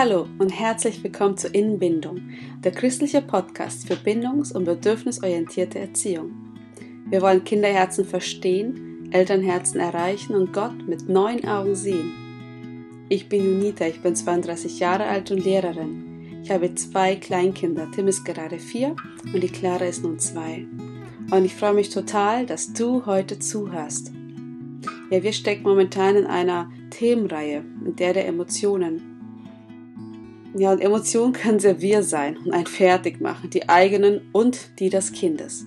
Hallo und herzlich willkommen zu Innenbindung, der christliche Podcast für bindungs- und bedürfnisorientierte Erziehung. Wir wollen Kinderherzen verstehen, Elternherzen erreichen und Gott mit neuen Augen sehen. Ich bin Junita, ich bin 32 Jahre alt und Lehrerin. Ich habe zwei Kleinkinder, Tim ist gerade vier und die Clara ist nun zwei. Und ich freue mich total, dass du heute zuhörst. Ja, wir stecken momentan in einer Themenreihe, in der der Emotionen. Ja, und Emotionen können sehr wir sein und ein fertig machen, die eigenen und die des Kindes.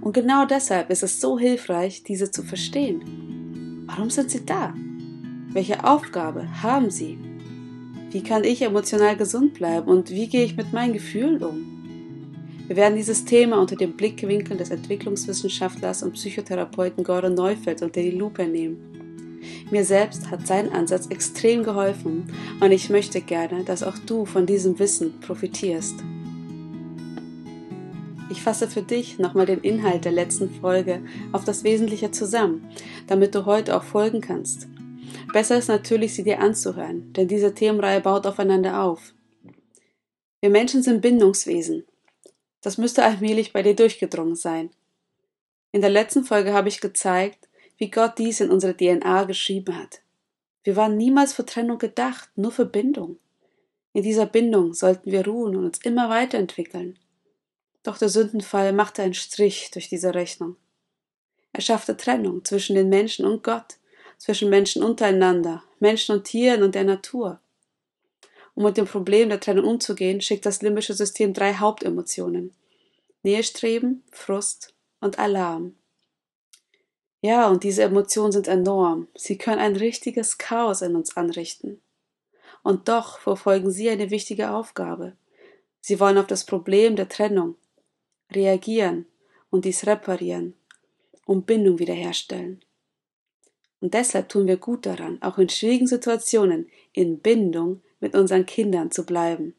Und genau deshalb ist es so hilfreich, diese zu verstehen. Warum sind sie da? Welche Aufgabe haben sie? Wie kann ich emotional gesund bleiben und wie gehe ich mit meinen Gefühlen um? Wir werden dieses Thema unter dem Blickwinkel des Entwicklungswissenschaftlers und Psychotherapeuten Gordon Neufeld unter die Lupe nehmen. Mir selbst hat sein Ansatz extrem geholfen und ich möchte gerne, dass auch du von diesem Wissen profitierst. Ich fasse für dich nochmal den Inhalt der letzten Folge auf das Wesentliche zusammen, damit du heute auch folgen kannst. Besser ist natürlich, sie dir anzuhören, denn diese Themenreihe baut aufeinander auf. Wir Menschen sind Bindungswesen. Das müsste allmählich bei dir durchgedrungen sein. In der letzten Folge habe ich gezeigt, wie Gott dies in unsere DNA geschrieben hat. Wir waren niemals für Trennung gedacht, nur für Bindung. In dieser Bindung sollten wir ruhen und uns immer weiterentwickeln. Doch der Sündenfall machte einen Strich durch diese Rechnung. Er schaffte Trennung zwischen den Menschen und Gott, zwischen Menschen untereinander, Menschen und Tieren und der Natur. Um mit dem Problem der Trennung umzugehen, schickt das limbische System drei Hauptemotionen. Nähestreben, Frust und Alarm. Ja, und diese Emotionen sind enorm. Sie können ein richtiges Chaos in uns anrichten. Und doch verfolgen sie eine wichtige Aufgabe. Sie wollen auf das Problem der Trennung reagieren und dies reparieren, um Bindung wiederherstellen. Und deshalb tun wir gut daran, auch in schwierigen Situationen in Bindung mit unseren Kindern zu bleiben.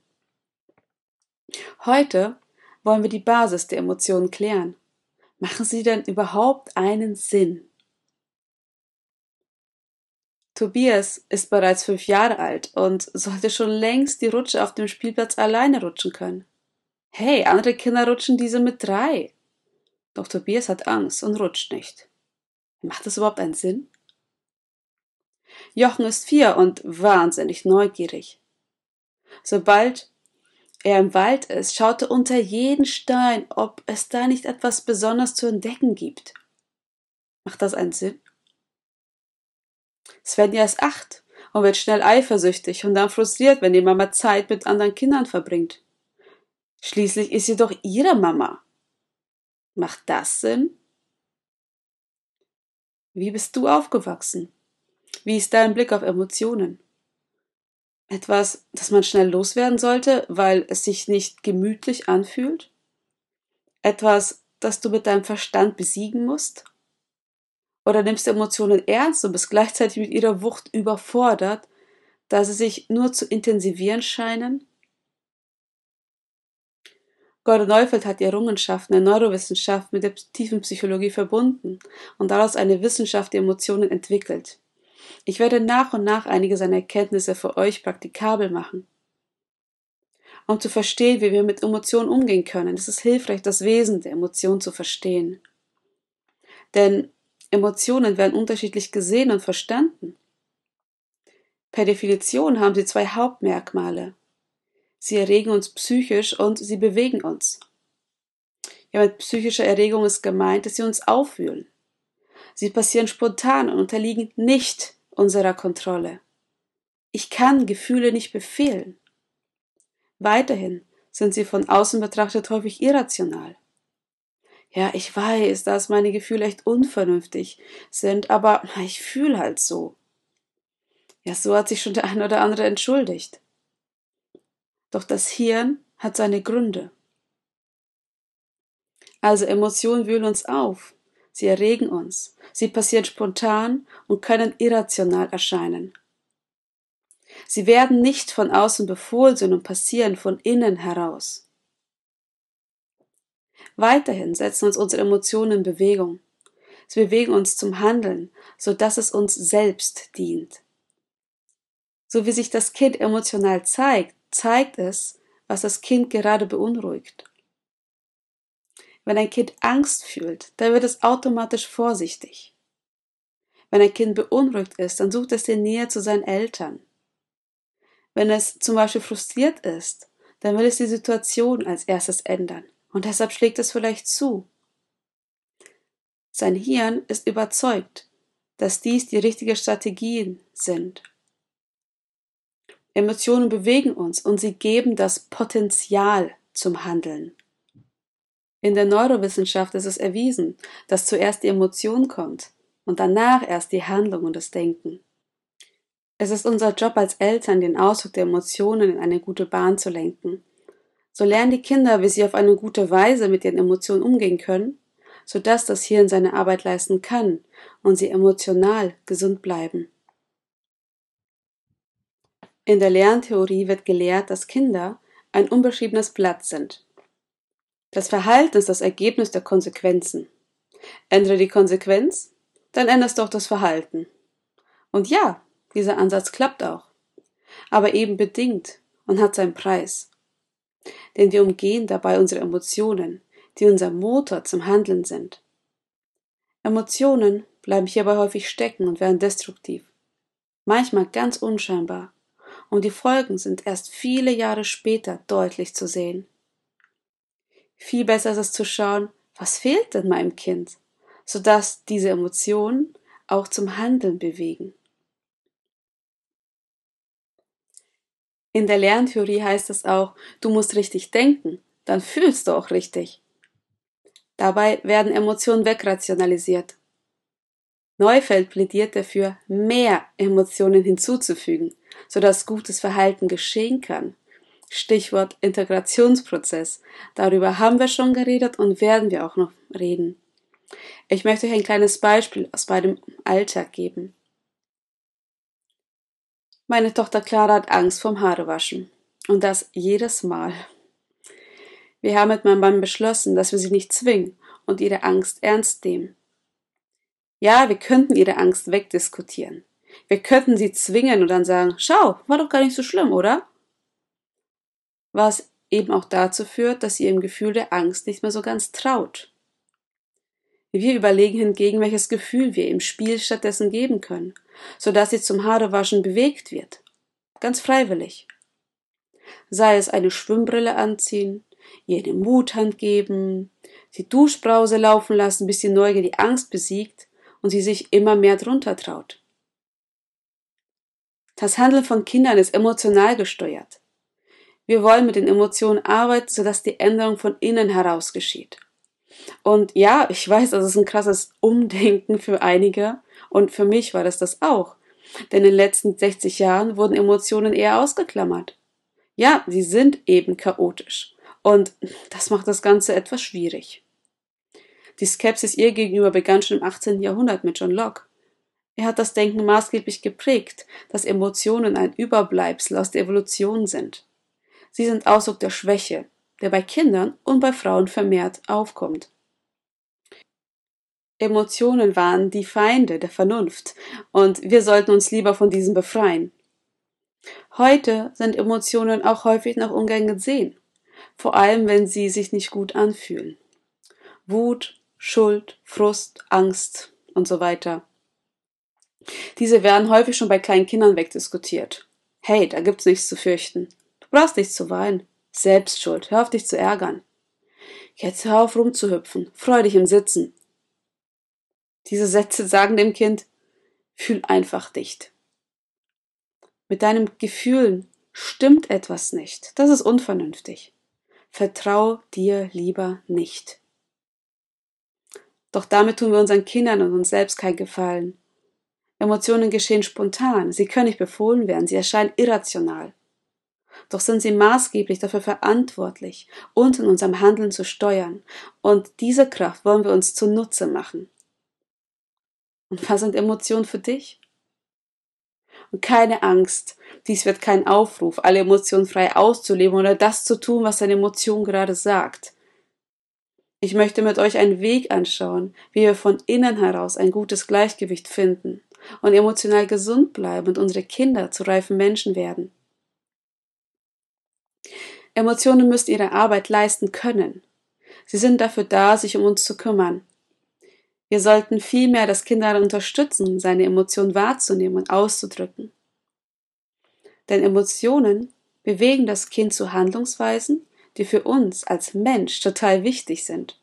Heute wollen wir die Basis der Emotionen klären Machen sie denn überhaupt einen Sinn? Tobias ist bereits fünf Jahre alt und sollte schon längst die Rutsche auf dem Spielplatz alleine rutschen können. Hey, andere Kinder rutschen diese mit drei. Doch Tobias hat Angst und rutscht nicht. Macht das überhaupt einen Sinn? Jochen ist vier und wahnsinnig neugierig. Sobald er im Wald ist, schaute unter jeden Stein, ob es da nicht etwas Besonderes zu entdecken gibt. Macht das einen Sinn? Svenja ist acht und wird schnell eifersüchtig und dann frustriert, wenn die Mama Zeit mit anderen Kindern verbringt. Schließlich ist sie doch ihre Mama. Macht das Sinn? Wie bist du aufgewachsen? Wie ist dein Blick auf Emotionen? Etwas, das man schnell loswerden sollte, weil es sich nicht gemütlich anfühlt? Etwas, das du mit deinem Verstand besiegen musst? Oder nimmst du Emotionen ernst und bist gleichzeitig mit ihrer Wucht überfordert, da sie sich nur zu intensivieren scheinen? Gordon Neufeld hat die Errungenschaften der Neurowissenschaft mit der tiefen Psychologie verbunden und daraus eine Wissenschaft der Emotionen entwickelt. Ich werde nach und nach einige seiner Erkenntnisse für euch praktikabel machen. Um zu verstehen, wie wir mit Emotionen umgehen können, ist es hilfreich, das Wesen der Emotionen zu verstehen. Denn Emotionen werden unterschiedlich gesehen und verstanden. Per Definition haben sie zwei Hauptmerkmale. Sie erregen uns psychisch und sie bewegen uns. Ja, mit psychischer Erregung ist gemeint, dass sie uns aufwühlen. Sie passieren spontan und unterliegen nicht unserer Kontrolle. Ich kann Gefühle nicht befehlen. Weiterhin sind sie von außen betrachtet häufig irrational. Ja, ich weiß, dass meine Gefühle echt unvernünftig sind, aber ich fühle halt so. Ja, so hat sich schon der ein oder andere entschuldigt. Doch das Hirn hat seine Gründe. Also Emotionen wühlen uns auf, Sie erregen uns. Sie passieren spontan und können irrational erscheinen. Sie werden nicht von außen befohlen, sondern passieren von innen heraus. Weiterhin setzen uns unsere Emotionen in Bewegung. Sie bewegen uns zum Handeln, so dass es uns selbst dient. So wie sich das Kind emotional zeigt, zeigt es, was das Kind gerade beunruhigt. Wenn ein Kind Angst fühlt, dann wird es automatisch vorsichtig. Wenn ein Kind beunruhigt ist, dann sucht es die Nähe zu seinen Eltern. Wenn es zum Beispiel frustriert ist, dann will es die Situation als erstes ändern und deshalb schlägt es vielleicht zu. Sein Hirn ist überzeugt, dass dies die richtigen Strategien sind. Emotionen bewegen uns und sie geben das Potenzial zum Handeln. In der Neurowissenschaft ist es erwiesen, dass zuerst die Emotion kommt und danach erst die Handlung und das Denken. Es ist unser Job als Eltern, den Ausdruck der Emotionen in eine gute Bahn zu lenken. So lernen die Kinder, wie sie auf eine gute Weise mit ihren Emotionen umgehen können, sodass das Hirn seine Arbeit leisten kann und sie emotional gesund bleiben. In der Lerntheorie wird gelehrt, dass Kinder ein unbeschriebenes Blatt sind. Das Verhalten ist das Ergebnis der Konsequenzen. Ändere die Konsequenz, dann änderst du auch das Verhalten. Und ja, dieser Ansatz klappt auch. Aber eben bedingt und hat seinen Preis. Denn wir umgehen dabei unsere Emotionen, die unser Motor zum Handeln sind. Emotionen bleiben hierbei häufig stecken und werden destruktiv. Manchmal ganz unscheinbar. Und die Folgen sind erst viele Jahre später deutlich zu sehen. Viel besser ist es zu schauen, was fehlt denn meinem Kind, sodass diese Emotionen auch zum Handeln bewegen. In der Lerntheorie heißt es auch, du musst richtig denken, dann fühlst du auch richtig. Dabei werden Emotionen wegrationalisiert. Neufeld plädiert dafür, mehr Emotionen hinzuzufügen, sodass gutes Verhalten geschehen kann. Stichwort Integrationsprozess. Darüber haben wir schon geredet und werden wir auch noch reden. Ich möchte euch ein kleines Beispiel aus meinem Alltag geben. Meine Tochter Clara hat Angst vorm Haarewaschen. Und das jedes Mal. Wir haben mit meinem Mann beschlossen, dass wir sie nicht zwingen und ihre Angst ernst nehmen. Ja, wir könnten ihre Angst wegdiskutieren. Wir könnten sie zwingen und dann sagen, schau, war doch gar nicht so schlimm, oder? Was eben auch dazu führt, dass sie ihrem Gefühl der Angst nicht mehr so ganz traut. Wir überlegen hingegen, welches Gefühl wir im Spiel stattdessen geben können, so dass sie zum Haarewaschen bewegt wird. Ganz freiwillig. Sei es eine Schwimmbrille anziehen, ihr eine Muthand geben, die Duschbrause laufen lassen, bis die Neugier die Angst besiegt und sie sich immer mehr drunter traut. Das Handeln von Kindern ist emotional gesteuert. Wir wollen mit den Emotionen arbeiten, sodass die Änderung von innen heraus geschieht. Und ja, ich weiß, das ist ein krasses Umdenken für einige und für mich war das das auch. Denn in den letzten 60 Jahren wurden Emotionen eher ausgeklammert. Ja, sie sind eben chaotisch. Und das macht das Ganze etwas schwierig. Die Skepsis ihr gegenüber begann schon im 18. Jahrhundert mit John Locke. Er hat das Denken maßgeblich geprägt, dass Emotionen ein Überbleibsel aus der Evolution sind. Sie sind Ausdruck der Schwäche, der bei Kindern und bei Frauen vermehrt aufkommt. Emotionen waren die Feinde der Vernunft, und wir sollten uns lieber von diesen befreien. Heute sind Emotionen auch häufig noch ungern gesehen, vor allem wenn sie sich nicht gut anfühlen. Wut, Schuld, Frust, Angst und so weiter. Diese werden häufig schon bei kleinen Kindern wegdiskutiert. Hey, da gibt's nichts zu fürchten. Brauchst nichts zu weinen. Selbstschuld, hör auf dich zu ärgern. Jetzt hör auf rumzuhüpfen, freu dich im Sitzen. Diese Sätze sagen dem Kind, fühl einfach dicht. Mit deinen Gefühlen stimmt etwas nicht. Das ist unvernünftig. Vertrau dir lieber nicht. Doch damit tun wir unseren Kindern und uns selbst keinen Gefallen. Emotionen geschehen spontan, sie können nicht befohlen werden, sie erscheinen irrational. Doch sind sie maßgeblich dafür verantwortlich, uns in unserem Handeln zu steuern. Und diese Kraft wollen wir uns zunutze machen. Und was sind Emotionen für dich? Und keine Angst, dies wird kein Aufruf, alle Emotionen frei auszuleben oder das zu tun, was deine Emotion gerade sagt. Ich möchte mit euch einen Weg anschauen, wie wir von innen heraus ein gutes Gleichgewicht finden und emotional gesund bleiben und unsere Kinder zu reifen Menschen werden. Emotionen müssen ihre Arbeit leisten können. Sie sind dafür da, sich um uns zu kümmern. Wir sollten vielmehr das Kind daran unterstützen, seine Emotionen wahrzunehmen und auszudrücken. Denn Emotionen bewegen das Kind zu Handlungsweisen, die für uns als Mensch total wichtig sind.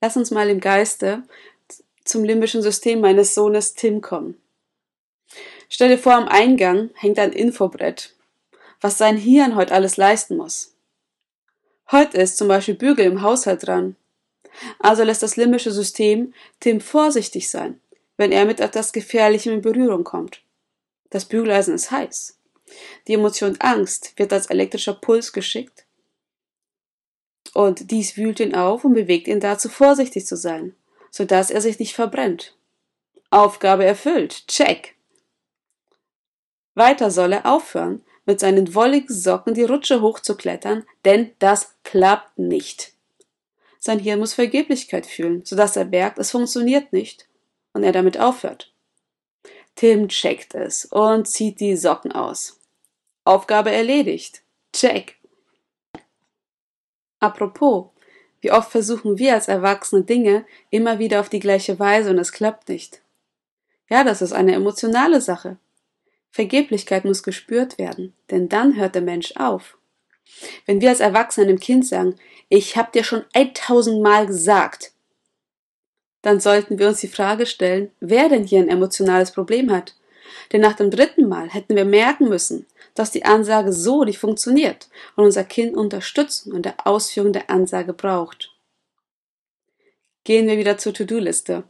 Lass uns mal im Geiste zum limbischen System meines Sohnes Tim kommen. Stell dir vor, am Eingang hängt ein Infobrett, was sein Hirn heute alles leisten muss. Heute ist zum Beispiel Bügel im Haushalt dran. Also lässt das limbische System Tim vorsichtig sein, wenn er mit etwas Gefährlichem in Berührung kommt. Das Bügeleisen ist heiß. Die Emotion Angst wird als elektrischer Puls geschickt und dies wühlt ihn auf und bewegt ihn dazu, vorsichtig zu sein, so dass er sich nicht verbrennt. Aufgabe erfüllt. Check. Weiter soll er aufhören, mit seinen wolligen Socken die Rutsche hochzuklettern, denn das klappt nicht. Sein Hirn muss Vergeblichkeit fühlen, so dass er merkt, es funktioniert nicht und er damit aufhört. Tim checkt es und zieht die Socken aus. Aufgabe erledigt. Check. Apropos, wie oft versuchen wir als Erwachsene Dinge immer wieder auf die gleiche Weise und es klappt nicht. Ja, das ist eine emotionale Sache. Vergeblichkeit muss gespürt werden, denn dann hört der Mensch auf. Wenn wir als Erwachsene dem Kind sagen, ich hab dir schon 1000 Mal gesagt, dann sollten wir uns die Frage stellen, wer denn hier ein emotionales Problem hat. Denn nach dem dritten Mal hätten wir merken müssen, dass die Ansage so nicht funktioniert und unser Kind Unterstützung in der Ausführung der Ansage braucht. Gehen wir wieder zur To-Do-Liste.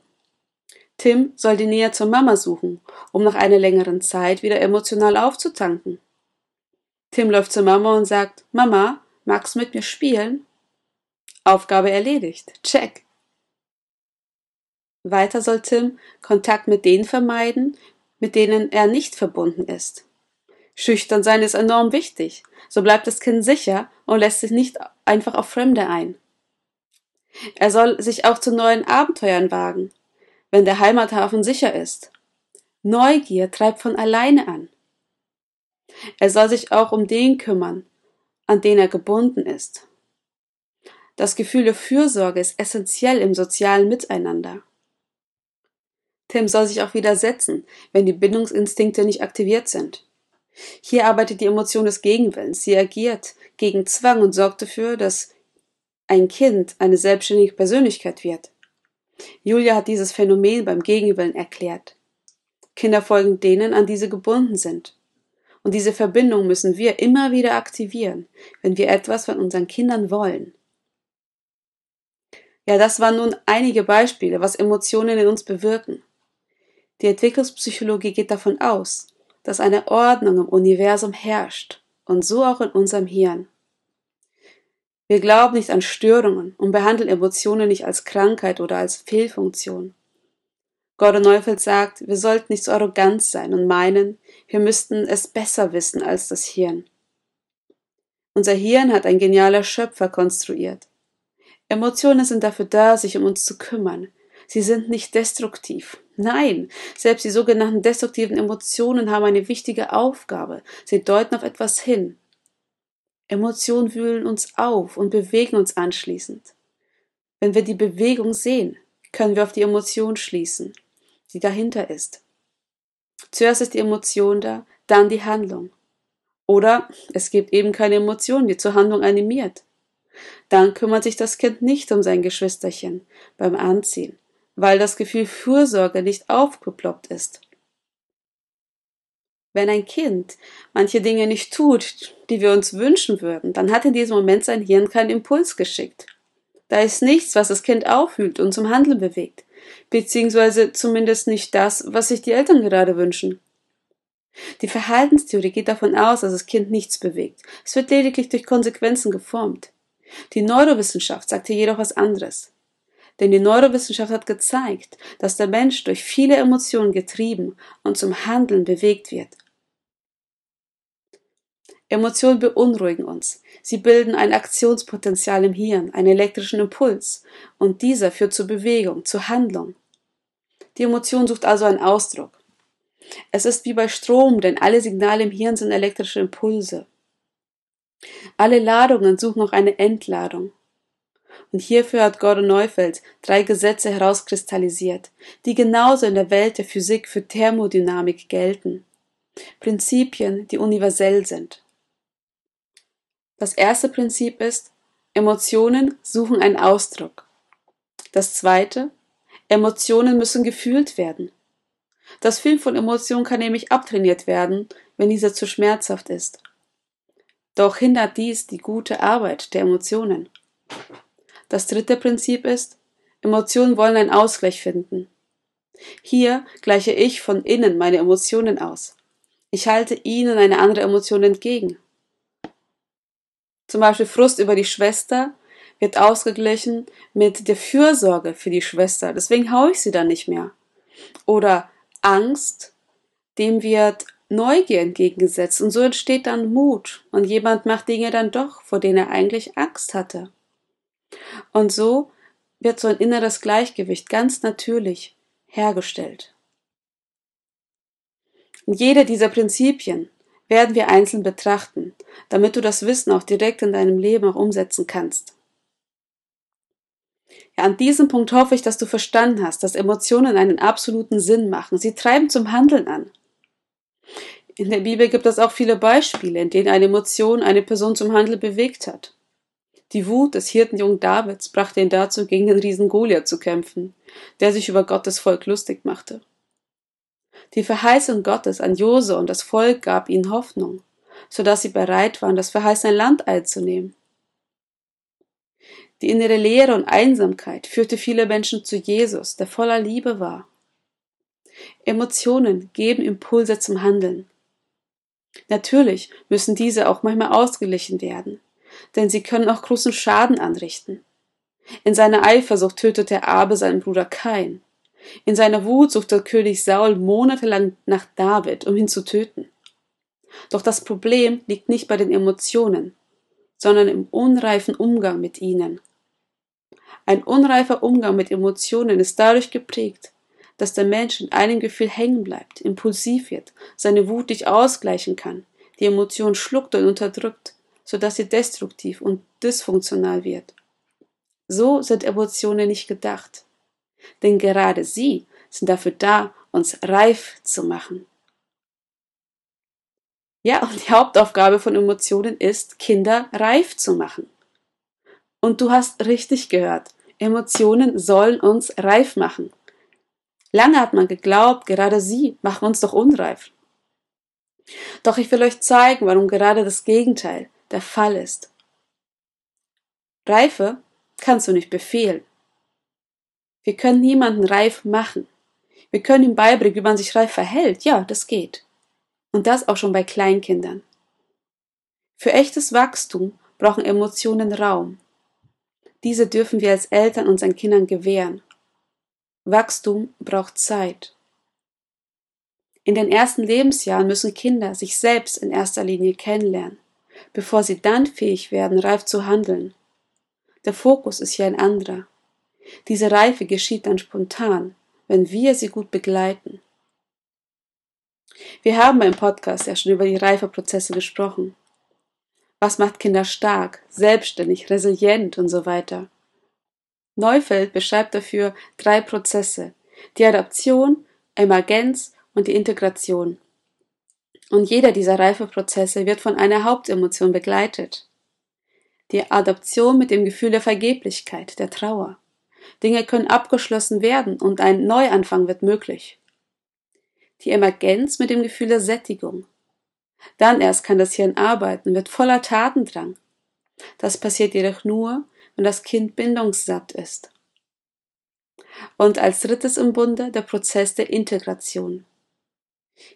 Tim soll die Nähe zur Mama suchen, um nach einer längeren Zeit wieder emotional aufzutanken. Tim läuft zur Mama und sagt, Mama, magst du mit mir spielen? Aufgabe erledigt. Check. Weiter soll Tim Kontakt mit denen vermeiden, mit denen er nicht verbunden ist. Schüchtern sein ist enorm wichtig. So bleibt das Kind sicher und lässt sich nicht einfach auf Fremde ein. Er soll sich auch zu neuen Abenteuern wagen, wenn der Heimathafen sicher ist. Neugier treibt von alleine an. Er soll sich auch um den kümmern, an den er gebunden ist. Das Gefühl der Fürsorge ist essentiell im sozialen Miteinander. Tim soll sich auch widersetzen, wenn die Bindungsinstinkte nicht aktiviert sind. Hier arbeitet die Emotion des Gegenwillens. Sie agiert gegen Zwang und sorgt dafür, dass ein Kind eine selbstständige Persönlichkeit wird. Julia hat dieses Phänomen beim Gegenwillen erklärt. Kinder folgen denen, an die sie gebunden sind. Und diese Verbindung müssen wir immer wieder aktivieren, wenn wir etwas von unseren Kindern wollen. Ja, das waren nun einige Beispiele, was Emotionen in uns bewirken. Die Entwicklungspsychologie geht davon aus, dass eine Ordnung im Universum herrscht und so auch in unserem Hirn. Wir glauben nicht an Störungen und behandeln Emotionen nicht als Krankheit oder als Fehlfunktion. Gordon Neufeld sagt, wir sollten nicht so arrogant sein und meinen, wir müssten es besser wissen als das Hirn. Unser Hirn hat ein genialer Schöpfer konstruiert. Emotionen sind dafür da, sich um uns zu kümmern, Sie sind nicht destruktiv. Nein, selbst die sogenannten destruktiven Emotionen haben eine wichtige Aufgabe. Sie deuten auf etwas hin. Emotionen wühlen uns auf und bewegen uns anschließend. Wenn wir die Bewegung sehen, können wir auf die Emotion schließen, die dahinter ist. Zuerst ist die Emotion da, dann die Handlung. Oder es gibt eben keine Emotion, die zur Handlung animiert. Dann kümmert sich das Kind nicht um sein Geschwisterchen beim Anziehen, weil das Gefühl Fürsorge nicht aufgeploppt ist. Wenn ein Kind manche Dinge nicht tut, die wir uns wünschen würden, dann hat in diesem Moment sein Hirn keinen Impuls geschickt. Da ist nichts, was das Kind aufhüllt und zum Handeln bewegt, beziehungsweise zumindest nicht das, was sich die Eltern gerade wünschen. Die Verhaltenstheorie geht davon aus, dass das Kind nichts bewegt. Es wird lediglich durch Konsequenzen geformt. Die Neurowissenschaft sagt hier jedoch was anderes. Denn die Neurowissenschaft hat gezeigt, dass der Mensch durch viele Emotionen getrieben und zum Handeln bewegt wird. Emotionen beunruhigen uns. Sie bilden ein Aktionspotenzial im Hirn, einen elektrischen Impuls, und dieser führt zur Bewegung, zur Handlung. Die Emotion sucht also einen Ausdruck. Es ist wie bei Strom, denn alle Signale im Hirn sind elektrische Impulse. Alle Ladungen suchen auch eine Entladung. Und hierfür hat Gordon Neufeld drei Gesetze herauskristallisiert, die genauso in der Welt der Physik für Thermodynamik gelten. Prinzipien, die universell sind. Das erste Prinzip ist, Emotionen suchen einen Ausdruck. Das zweite, Emotionen müssen gefühlt werden. Das Fühlen von Emotionen kann nämlich abtrainiert werden, wenn dieser zu schmerzhaft ist. Doch hindert dies die gute Arbeit der Emotionen. Das dritte Prinzip ist, Emotionen wollen einen Ausgleich finden. Hier gleiche ich von innen meine Emotionen aus. Ich halte ihnen eine andere Emotion entgegen. Zum Beispiel Frust über die Schwester wird ausgeglichen mit der Fürsorge für die Schwester. Deswegen haue ich sie dann nicht mehr. Oder Angst, dem wird Neugier entgegengesetzt und so entsteht dann Mut und jemand macht Dinge dann doch, vor denen er eigentlich Angst hatte. Und so wird so ein inneres Gleichgewicht ganz natürlich hergestellt. Und jede dieser Prinzipien werden wir einzeln betrachten, damit du das Wissen auch direkt in deinem Leben auch umsetzen kannst. Ja, an diesem Punkt hoffe ich, dass du verstanden hast, dass Emotionen einen absoluten Sinn machen. Sie treiben zum Handeln an. In der Bibel gibt es auch viele Beispiele, in denen eine Emotion eine Person zum Handel bewegt hat. Die Wut des Hirtenjungen Davids brachte ihn dazu, gegen den Riesen Goliath zu kämpfen, der sich über Gottes Volk lustig machte. Die Verheißung Gottes an Jose und das Volk gab ihnen Hoffnung, so dass sie bereit waren, das verheißene Land einzunehmen. Die innere Leere und Einsamkeit führte viele Menschen zu Jesus, der voller Liebe war. Emotionen geben Impulse zum Handeln. Natürlich müssen diese auch manchmal ausgeglichen werden, denn sie können auch großen Schaden anrichten. In seiner Eifersucht tötete Abe seinen Bruder Kain. In seiner Wut suchte König Saul monatelang nach David, um ihn zu töten. Doch das Problem liegt nicht bei den Emotionen, sondern im unreifen Umgang mit ihnen. Ein unreifer Umgang mit Emotionen ist dadurch geprägt, dass der Mensch in einem Gefühl hängen bleibt, impulsiv wird, seine Wut nicht ausgleichen kann, die Emotion schluckt und unterdrückt, sodass sie destruktiv und dysfunktional wird. So sind Emotionen nicht gedacht. Denn gerade sie sind dafür da, uns reif zu machen. Ja, und die Hauptaufgabe von Emotionen ist, Kinder reif zu machen. Und du hast richtig gehört, Emotionen sollen uns reif machen. Lange hat man geglaubt, gerade sie machen uns doch unreif. Doch ich will euch zeigen, warum gerade das Gegenteil der Fall ist. Reife kannst du nicht befehlen. Wir können niemanden reif machen. Wir können ihm beibringen, wie man sich reif verhält. Ja, das geht. Und das auch schon bei Kleinkindern. Für echtes Wachstum brauchen Emotionen Raum. Diese dürfen wir als Eltern unseren Kindern gewähren. Wachstum braucht Zeit. In den ersten Lebensjahren müssen Kinder sich selbst in erster Linie kennenlernen, bevor sie dann fähig werden, reif zu handeln. Der Fokus ist hier ein anderer. Diese Reife geschieht dann spontan, wenn wir sie gut begleiten. Wir haben beim Podcast ja schon über die Reifeprozesse gesprochen. Was macht Kinder stark, selbstständig, resilient und so weiter? Neufeld beschreibt dafür drei Prozesse. Die Adaption, Emergenz und die Integration. Und jeder dieser Reifeprozesse wird von einer Hauptemotion begleitet. Die Adaption mit dem Gefühl der Vergeblichkeit, der Trauer. Dinge können abgeschlossen werden und ein Neuanfang wird möglich die Emergenz mit dem Gefühl der Sättigung. Dann erst kann das Hirn arbeiten, wird voller Tatendrang. Das passiert jedoch nur, wenn das Kind bindungssatt ist. Und als drittes im Bunde der Prozess der Integration.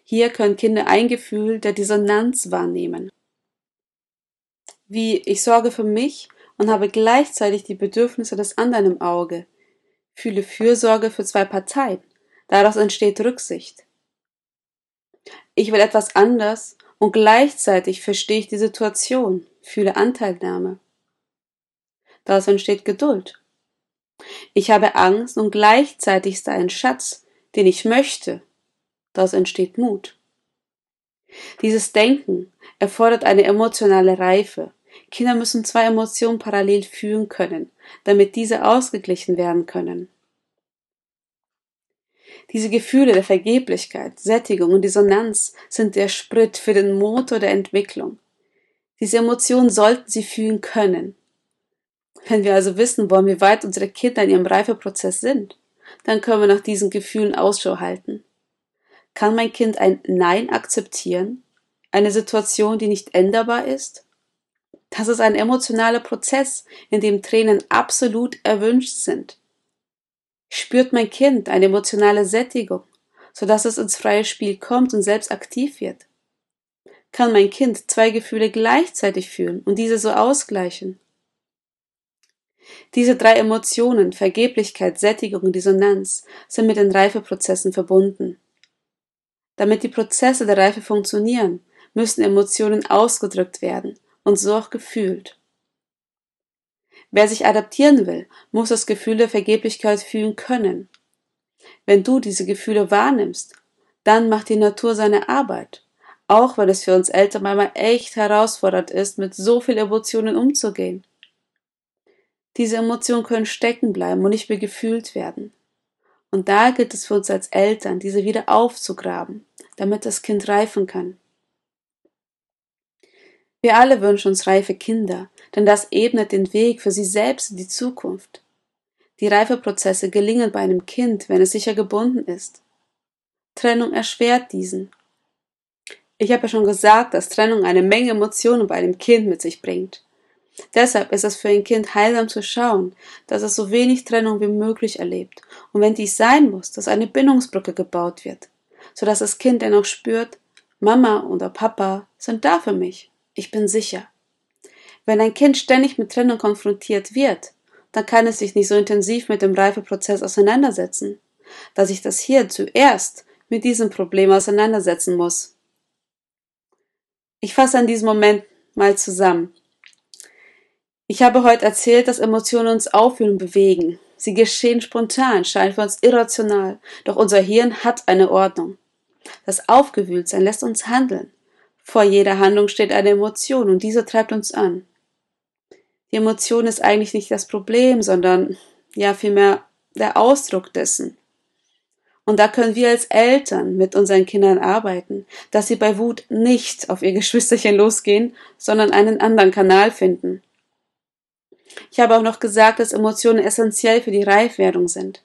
Hier können Kinder ein Gefühl der Dissonanz wahrnehmen. Wie ich sorge für mich und habe gleichzeitig die Bedürfnisse des anderen im Auge, fühle Fürsorge für zwei Parteien, daraus entsteht Rücksicht ich will etwas anders und gleichzeitig verstehe ich die Situation, fühle Anteilnahme. Daraus entsteht Geduld. Ich habe Angst und gleichzeitig ist da ein Schatz, den ich möchte, daraus entsteht Mut. Dieses Denken erfordert eine emotionale Reife. Kinder müssen zwei Emotionen parallel fühlen können, damit diese ausgeglichen werden können. Diese Gefühle der Vergeblichkeit, Sättigung und Dissonanz sind der Sprit für den Motor der Entwicklung. Diese Emotionen sollten sie fühlen können. Wenn wir also wissen wollen, wie weit unsere Kinder in ihrem Reifeprozess sind, dann können wir nach diesen Gefühlen Ausschau halten. Kann mein Kind ein Nein akzeptieren? Eine Situation, die nicht änderbar ist? Das ist ein emotionaler Prozess, in dem Tränen absolut erwünscht sind. Spürt mein Kind eine emotionale Sättigung, sodass es ins freie Spiel kommt und selbst aktiv wird? Kann mein Kind zwei Gefühle gleichzeitig fühlen und diese so ausgleichen? Diese drei Emotionen, Vergeblichkeit, Sättigung und Dissonanz, sind mit den Reifeprozessen verbunden. Damit die Prozesse der Reife funktionieren, müssen Emotionen ausgedrückt werden und so auch gefühlt. Wer sich adaptieren will, muss das Gefühl der Vergeblichkeit fühlen können. Wenn du diese Gefühle wahrnimmst, dann macht die Natur seine Arbeit, auch wenn es für uns Eltern manchmal echt herausfordernd ist, mit so viel Emotionen umzugehen. Diese Emotionen können stecken bleiben und nicht mehr gefühlt werden. Und da gilt es für uns als Eltern, diese wieder aufzugraben, damit das Kind reifen kann. Wir alle wünschen uns reife Kinder, denn das ebnet den Weg für sie selbst in die Zukunft. Die Reifeprozesse gelingen bei einem Kind, wenn es sicher gebunden ist. Trennung erschwert diesen. Ich habe ja schon gesagt, dass Trennung eine Menge Emotionen bei einem Kind mit sich bringt. Deshalb ist es für ein Kind heilsam zu schauen, dass es so wenig Trennung wie möglich erlebt und wenn dies sein muss, dass eine Bindungsbrücke gebaut wird, so dass das Kind dennoch spürt, Mama oder Papa sind da für mich, ich bin sicher. Wenn ein Kind ständig mit Trennung konfrontiert wird, dann kann es sich nicht so intensiv mit dem Reifeprozess auseinandersetzen, da sich das hier zuerst mit diesem Problem auseinandersetzen muss. Ich fasse an diesem Moment mal zusammen. Ich habe heute erzählt, dass Emotionen uns auffühlen und bewegen. Sie geschehen spontan, scheinen für uns irrational, doch unser Hirn hat eine Ordnung. Das Aufgewühltsein lässt uns handeln. Vor jeder Handlung steht eine Emotion und diese treibt uns an. Die Emotion ist eigentlich nicht das Problem, sondern ja vielmehr der Ausdruck dessen. Und da können wir als Eltern mit unseren Kindern arbeiten, dass sie bei Wut nicht auf ihr Geschwisterchen losgehen, sondern einen anderen Kanal finden. Ich habe auch noch gesagt, dass Emotionen essentiell für die Reifwerdung sind.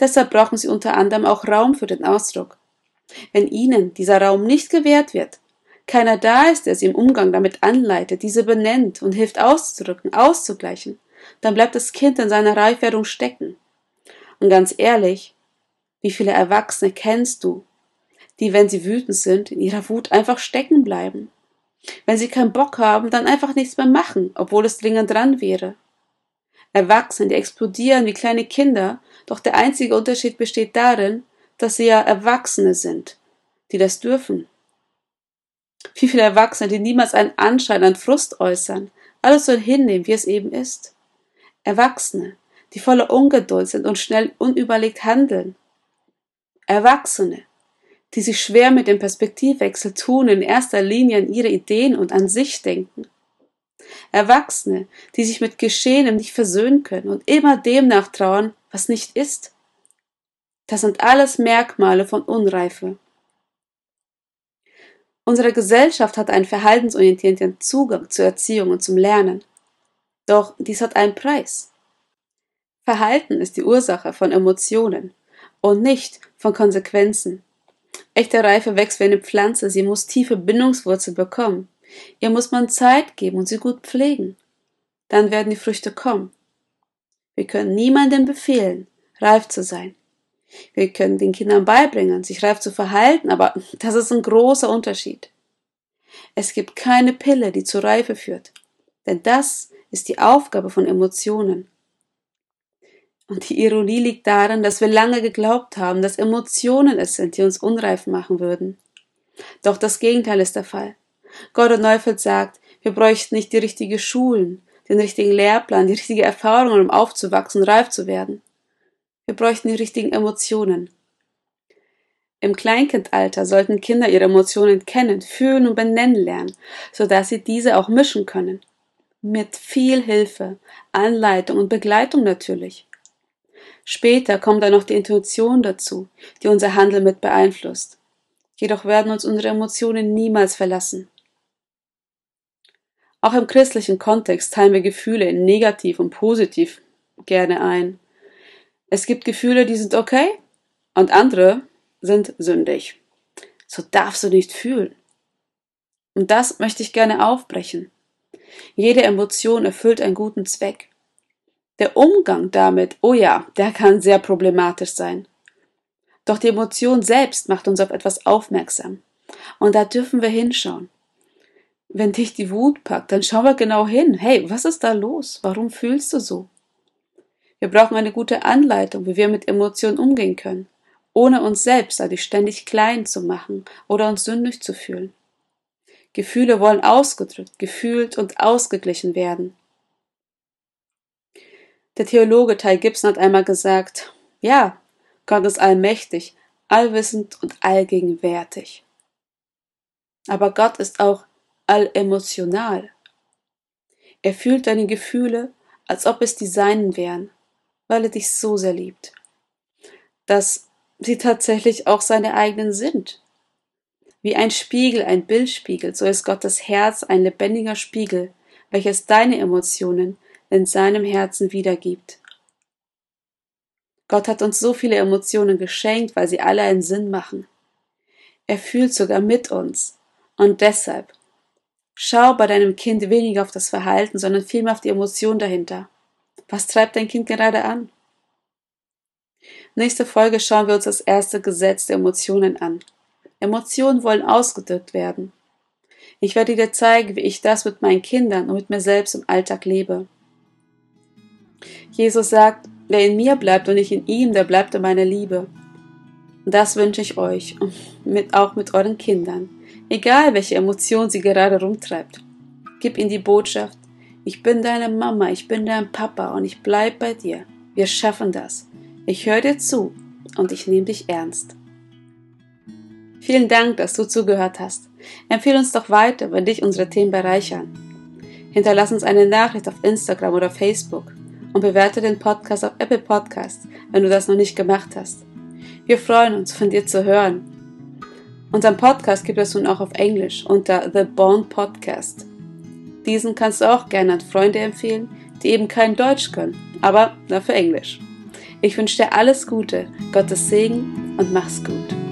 Deshalb brauchen sie unter anderem auch Raum für den Ausdruck. Wenn ihnen dieser Raum nicht gewährt wird, keiner da ist, der sie im Umgang damit anleitet, diese benennt und hilft auszudrücken, auszugleichen, dann bleibt das Kind in seiner Reifwerdung stecken. Und ganz ehrlich, wie viele Erwachsene kennst du, die, wenn sie wütend sind, in ihrer Wut einfach stecken bleiben? Wenn sie keinen Bock haben, dann einfach nichts mehr machen, obwohl es dringend dran wäre. Erwachsene, die explodieren wie kleine Kinder, doch der einzige Unterschied besteht darin, dass sie ja Erwachsene sind, die das dürfen. Wie viele Erwachsene, die niemals einen Anschein an Frust äußern, alles so hinnehmen, wie es eben ist. Erwachsene, die voller Ungeduld sind und schnell unüberlegt handeln. Erwachsene, die sich schwer mit dem Perspektivwechsel tun, in erster Linie an ihre Ideen und an sich denken. Erwachsene, die sich mit Geschehenem nicht versöhnen können und immer dem nachtrauern, was nicht ist. Das sind alles Merkmale von Unreife. Unsere Gesellschaft hat einen verhaltensorientierten Zugang zur Erziehung und zum Lernen. Doch dies hat einen Preis. Verhalten ist die Ursache von Emotionen und nicht von Konsequenzen. Echte Reife wächst wie eine Pflanze, sie muss tiefe Bindungswurzel bekommen. Ihr muss man Zeit geben und sie gut pflegen. Dann werden die Früchte kommen. Wir können niemandem befehlen, reif zu sein. Wir können den Kindern beibringen, sich reif zu verhalten, aber das ist ein großer Unterschied. Es gibt keine Pille, die zur Reife führt, denn das ist die Aufgabe von Emotionen. Und die Ironie liegt darin, dass wir lange geglaubt haben, dass Emotionen es sind, die uns unreif machen würden. Doch das Gegenteil ist der Fall. Gordon Neufeld sagt, wir bräuchten nicht die richtigen Schulen, den richtigen Lehrplan, die richtige Erfahrungen, um aufzuwachsen und reif zu werden. Wir bräuchten die richtigen Emotionen. Im Kleinkindalter sollten Kinder ihre Emotionen kennen, fühlen und benennen lernen, sodass sie diese auch mischen können. Mit viel Hilfe, Anleitung und Begleitung natürlich. Später kommt dann noch die Intuition dazu, die unser Handeln mit beeinflusst. Jedoch werden uns unsere Emotionen niemals verlassen. Auch im christlichen Kontext teilen wir Gefühle in negativ und positiv gerne ein. Es gibt Gefühle, die sind okay und andere sind sündig. So darfst du nicht fühlen. Und das möchte ich gerne aufbrechen. Jede Emotion erfüllt einen guten Zweck. Der Umgang damit, oh ja, der kann sehr problematisch sein. Doch die Emotion selbst macht uns auf etwas aufmerksam. Und da dürfen wir hinschauen. Wenn dich die Wut packt, dann schau wir genau hin. Hey, was ist da los? Warum fühlst du so? Wir brauchen eine gute Anleitung, wie wir mit Emotionen umgehen können, ohne uns selbst dadurch ständig klein zu machen oder uns sündig zu fühlen. Gefühle wollen ausgedrückt, gefühlt und ausgeglichen werden. Der Theologe Ty Gibson hat einmal gesagt, ja, Gott ist allmächtig, allwissend und allgegenwärtig. Aber Gott ist auch allemotional. Er fühlt deine Gefühle, als ob es die seinen wären, weil er dich so sehr liebt, dass sie tatsächlich auch seine eigenen sind. Wie ein Spiegel ein Bild spiegelt, so ist Gottes Herz ein lebendiger Spiegel, welches deine Emotionen in seinem Herzen wiedergibt. Gott hat uns so viele Emotionen geschenkt, weil sie alle einen Sinn machen. Er fühlt sogar mit uns. Und deshalb schau bei deinem Kind weniger auf das Verhalten, sondern vielmehr auf die Emotion dahinter. Was treibt dein Kind gerade an? Nächste Folge schauen wir uns das erste Gesetz der Emotionen an. Emotionen wollen ausgedrückt werden. Ich werde dir zeigen, wie ich das mit meinen Kindern und mit mir selbst im Alltag lebe. Jesus sagt, wer in mir bleibt und ich in ihm, der bleibt in meiner Liebe. Und das wünsche ich euch mit, auch mit euren Kindern. Egal welche Emotion sie gerade rumtreibt. Gib ihnen die Botschaft, ich bin deine Mama, ich bin dein Papa und ich bleib bei dir. Wir schaffen das. Ich höre dir zu und ich nehme dich ernst. Vielen Dank, dass du zugehört hast. Empfehle uns doch weiter, wenn dich unsere Themen bereichern. Hinterlass uns eine Nachricht auf Instagram oder Facebook und bewerte den Podcast auf Apple Podcasts, wenn du das noch nicht gemacht hast. Wir freuen uns, von dir zu hören. Unseren Podcast gibt es nun auch auf Englisch unter The Bond Podcast. Diesen kannst du auch gerne an Freunde empfehlen, die eben kein Deutsch können, aber dafür Englisch. Ich wünsche dir alles Gute, Gottes Segen und mach's gut.